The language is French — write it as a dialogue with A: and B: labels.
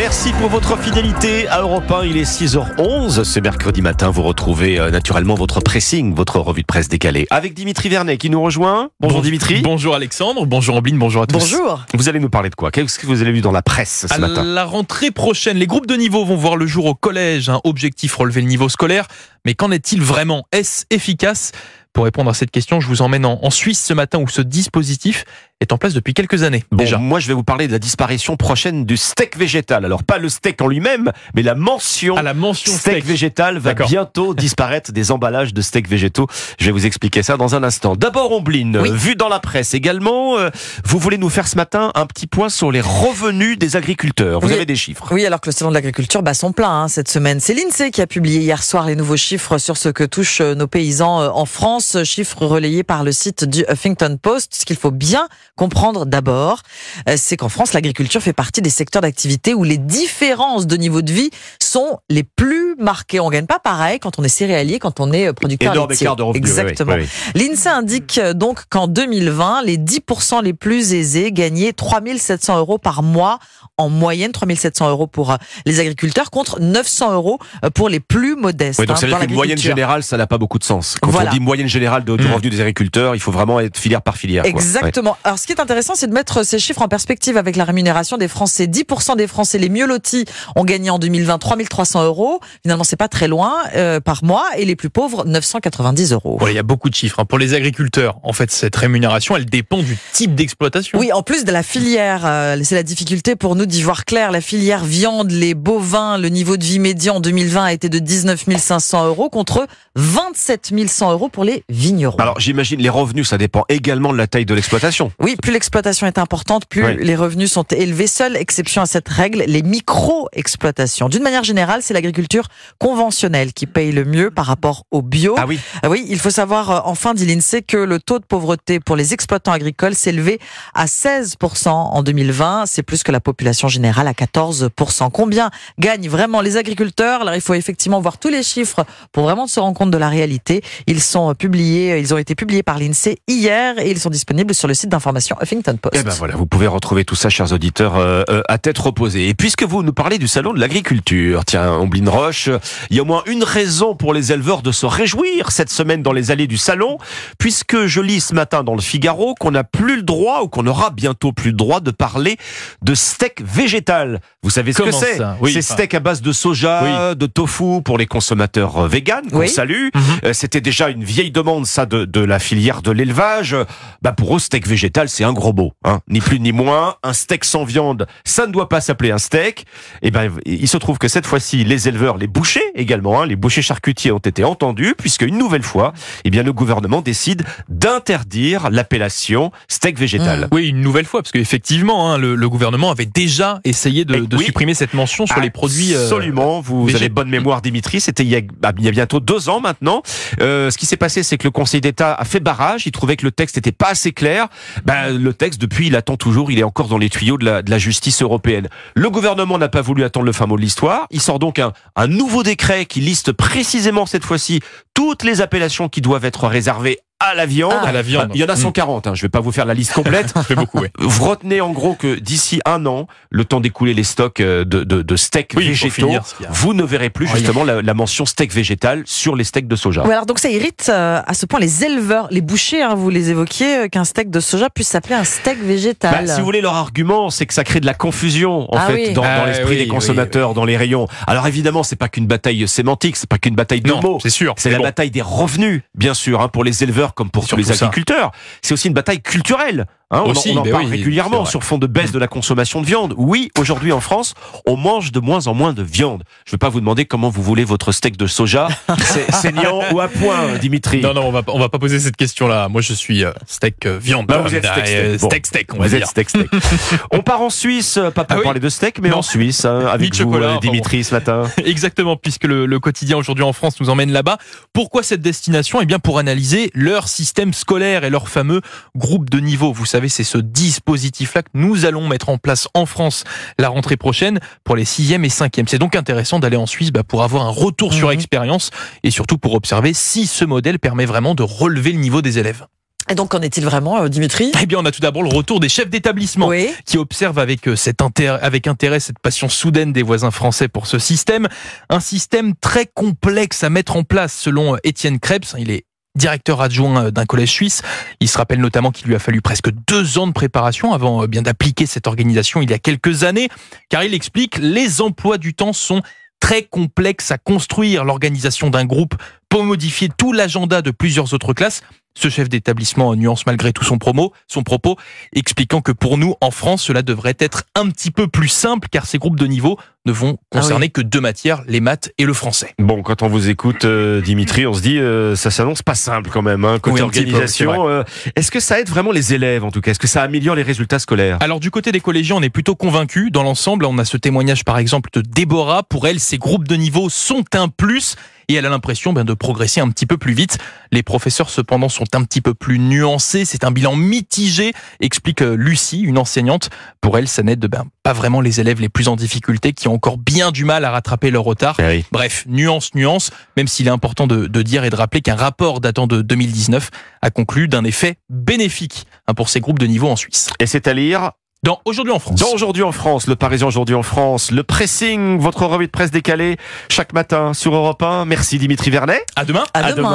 A: Merci pour votre fidélité à Europe 1. Il est 6h11. Ce mercredi matin, vous retrouvez euh, naturellement votre pressing, votre revue de presse décalée. Avec Dimitri Vernet qui nous rejoint. Bonjour, Dimitri.
B: Bonjour Alexandre. Bonjour Ambline. Bonjour à tous.
C: Bonjour.
A: Vous allez nous parler de quoi? Qu'est-ce que vous avez lu dans la presse ce
B: à
A: matin?
B: la rentrée prochaine, les groupes de niveau vont voir le jour au collège. Un objectif relever le niveau scolaire. Mais qu'en est-il vraiment? Est-ce efficace? Pour répondre à cette question, je vous emmène en Suisse ce matin où ce dispositif est en place depuis quelques années
A: Bon,
B: déjà.
A: moi, je vais vous parler de la disparition prochaine du steak végétal. Alors, pas le steak en lui-même, mais la mention
B: À la mention
A: steak,
B: steak.
A: végétal va bientôt disparaître des emballages de steak végétaux. Je vais vous expliquer ça dans un instant. D'abord, Ombline,
C: Oui.
A: euh, vu dans la presse également, euh, vous voulez nous faire ce matin un petit point sur les revenus des agriculteurs. Vous
C: Oui.
A: avez des chiffres
C: Oui, alors que le salon de l'agriculture bat son plein hein, cette semaine. C'est l'INSEE qui a publié hier soir les nouveaux chiffres sur ce que touchent euh, nos paysans en France. Chiffres relayés par le site du Huffington Post. Ce qu'il faut bien comprendre d'abord, euh, c'est qu'en France, l'agriculture fait partie des secteurs d'activité où les différences de niveau de vie sont les plus marquées. On gagne pas pareil quand on est céréalier, quand on est euh, producteur
A: Énorme
C: laitier.
A: de revenus.
C: Exactement.
A: oui, oui.
C: L'INSEE indique euh, donc qu'en 2020, les 10% les plus aisés gagnaient 3700 euros par mois en moyenne, 3700 euros pour les agriculteurs contre 900 euros pour les plus modestes.
A: Oui, donc
C: hein,
A: ça veut
C: dans
A: dire qu'une moyenne générale, ça n'a pas beaucoup de sens. Quand
C: Voilà.
A: on dit moyenne générale de- du
B: Mm.
A: revenu des agriculteurs, il faut vraiment être filière par filière. quoi. Ouais.
C: Exactement. Alors, ce qui est intéressant, c'est de mettre ces chiffres en perspective avec la rémunération des Français. 10% des Français les mieux lotis ont gagné en 2020 3300 euros. Finalement, c'est pas très loin euh, par mois. Et les plus pauvres, 990 euros.
B: Voilà, il y a beaucoup de chiffres. hein. Pour les agriculteurs, en fait, cette rémunération, elle dépend du type d'exploitation.
C: Oui, en plus de la filière, euh, c'est la difficulté pour nous d'y voir clair. La filière viande, les bovins, le niveau de vie médian en 2020 a été de 19 500 euros contre 27 100 euros pour les vignerons.
A: Alors j'imagine les revenus, ça dépend également de la taille de l'exploitation.
C: Oui, plus l'exploitation est importante, plus
A: Oui.
C: les revenus sont élevés. Seule exception à cette règle, les micro-exploitations. D'une manière générale, c'est l'agriculture conventionnelle qui paye le mieux par rapport au bio.
A: Ah oui.
C: Ah Oui, il faut savoir, euh, enfin, dit l'INSEE, que le taux de pauvreté pour les exploitants agricoles s'élevait à 16% en 2020. C'est plus que la population générale à 14%. Combien gagnent vraiment les agriculteurs? Alors, il faut effectivement voir tous les chiffres pour vraiment se rendre compte de la réalité. Ils sont publiés, ils ont été publiés par l'INSEE hier et ils sont disponibles sur le site d'information Huffington Post.
A: Eh ben voilà, vous pouvez retrouver tout ça, chers auditeurs, euh, euh, à tête reposée. Et puisque vous nous parlez du salon de l'agriculture, tiens, Ombline Roche, il y a au moins une raison pour les éleveurs de se réjouir cette semaine dans les allées du salon, puisque je lis ce matin dans le Figaro qu'on n'a plus le droit ou qu'on aura bientôt plus le droit de parler de steak végétal. Vous savez ce
B: Comment
A: que c'est
B: Oui,
A: C'est steak à base de soja, de tofu pour les consommateurs euh, véganes qu'on
C: Oui.
A: salue.
B: Mhm.
A: C'était déjà une vieille demande, ça, de, de la filière de l'élevage. Bah pour eux, steak végétal, c'est un gros mot, hein. ni plus ni moins. Un steak sans viande, ça ne doit pas s'appeler un steak. Et ben, il se trouve que cette fois-ci, les éleveurs, les bouchers également, hein, les bouchers charcutiers ont été entendus, puisque une nouvelle fois, eh bien, le gouvernement décide d'interdire l'appellation steak végétal.
C: Mm.
B: Oui, une nouvelle fois, parce qu'effectivement, hein, le, le gouvernement avait déjà essayé de,
A: Eh
B: de
A: oui.
B: supprimer cette mention sur les produits. euh,
A: Absolument, vous
B: végé-
A: avez bonne mémoire Dimitri, c'était il, y a- bah, il y a bientôt deux ans maintenant. Euh, ce qui s'est passé, c'est que le Conseil d'État a fait barrage, il trouvait que le texte n'était pas assez clair. Bah, le texte, depuis, il attend toujours, il est encore dans les tuyaux de la, justice européenne. Le gouvernement n'a pas voulu attendre le fin mot de l'histoire, il sort donc un, un nouveau décret qui liste précisément cette fois-ci toutes les appellations qui doivent être réservées à la viande.
B: à la viande.
A: Il y en a
B: Mm.
A: 140, hein, je vais pas vous faire la liste complète.
B: Ça fait beaucoup, oui.
A: Vous retenez en gros que d'ici un an, le temps d'écouler les stocks euh, de, de, de steaks
B: Oui,
A: végétaux,
B: finir
A: vous ne verrez plus
B: Oh,
A: justement la, la mention steak végétal sur les steaks de soja.
C: Ouais, alors donc ça irrite euh, à ce point les éleveurs, les bouchers, hein, vous les évoquiez, euh, qu'un steak de soja puisse s'appeler un steak végétal.
A: Bah, si vous voulez, leur argument, c'est que ça crée de la confusion en
C: Ah
A: fait
C: oui.
A: dans, dans
B: Ah,
A: l'esprit
B: oui,
A: des consommateurs, dans les rayons. Alors évidemment, c'est pas qu'une bataille sémantique, c'est pas qu'une bataille de
B: Non,
A: mots.
B: c'est sûr.
A: C'est la
B: bon.
A: bataille des revenus, bien sûr, hein, pour les éleveurs comme pour tous les agriculteurs. C'est aussi une bataille culturelle. Hein. on en-
B: Aussi,
A: on en,
B: ben
A: parle
B: oui,
A: régulièrement sur fond de baisse de la consommation de viande. Oui, aujourd'hui en France, on mange de moins en moins de viande. Je ne vais pas vous demander comment vous voulez votre steak de soja, c'est saignant ou à point, Dimitri.
B: Non, non, on va, pas- on va pas poser cette question-là. Moi, je suis euh, steak euh, viande.
A: Bah, vous êtes steak,
B: Euh,
A: steak. Bon.
B: steak, steak, on va
A: Vous êtes
B: dire.
A: steak steak. on part en Suisse, pas pour
B: Ah oui
A: parler de steak, mais
B: Non.
A: en Suisse, hein, avec vous,
B: chocolat,
A: Dimitri, ce matin.
B: Exactement, puisque le, le quotidien aujourd'hui en France nous emmène là-bas. Pourquoi cette destination? Eh bien, pour analyser leur système scolaire et leur fameux groupe de niveau. Vous savez, c'est ce dispositif-là que nous allons mettre en place en France la rentrée prochaine pour les sixième et cinquième. C'est donc intéressant d'aller en Suisse bah, pour avoir un retour sur
C: Mhm.
B: expérience et surtout pour observer si ce modèle permet vraiment de relever le niveau des élèves.
C: Et donc, qu'en est-il vraiment, euh, Dimitri?
B: Eh bien, on a tout d'abord le retour des chefs d'établissement
C: Oui.
B: qui observent avec, euh, cet intérêt, avec intérêt cette passion soudaine des voisins français pour ce système. Un système très complexe à mettre en place selon euh, Étienne Krebs. Il est directeur adjoint euh, d'un collège suisse. Il se rappelle notamment qu'il lui a fallu presque deux ans de préparation avant euh, bien d'appliquer cette organisation il y a quelques années, car il explique les emplois du temps sont très complexes à construire. L'organisation d'un groupe peut modifier tout l'agenda de plusieurs autres classes. Ce chef d'établissement nuance malgré tout son promo, son propos, expliquant que pour nous, en France, cela devrait être un petit peu plus simple car ces groupes de niveau ne vont concerner que deux matières, les maths et le français.
A: Bon, quand on vous écoute, euh, Dimitri, on se dit, euh, ça s'annonce pas simple quand même, hein, côté
B: Oui,
A: organisation. euh, Est-ce que ça aide vraiment les élèves, en tout cas? Est-ce que ça améliore les résultats scolaires?
B: Alors du côté des collégiens, on est plutôt convaincu. Dans l'ensemble, on a ce témoignage par exemple de Déborah. Pour elle, ces groupes de niveau sont un plus et elle a l'impression ben, de progresser un petit peu plus vite. Les professeurs cependant sont un petit peu plus nuancés. C'est un bilan mitigé, explique euh, Lucie, une enseignante. Pour elle, ça n'aide ben, pas vraiment les élèves les plus en difficulté qui ont encore bien du mal à rattraper leur retard.
A: Ah oui.
B: Bref, nuance, nuance, même s'il est important de, de dire et de rappeler qu'un rapport datant de 2019 a conclu d'un effet bénéfique hein, pour ces groupes de niveau en Suisse.
A: Et c'est à lire
B: Dans Aujourd'hui en France.
A: dans Aujourd'hui en France, le Parisien Aujourd'hui en France, le pressing, votre revue de presse décalée chaque matin sur Europe 1. Merci Dimitri Vernet.
B: À demain.
C: À
A: À
C: demain.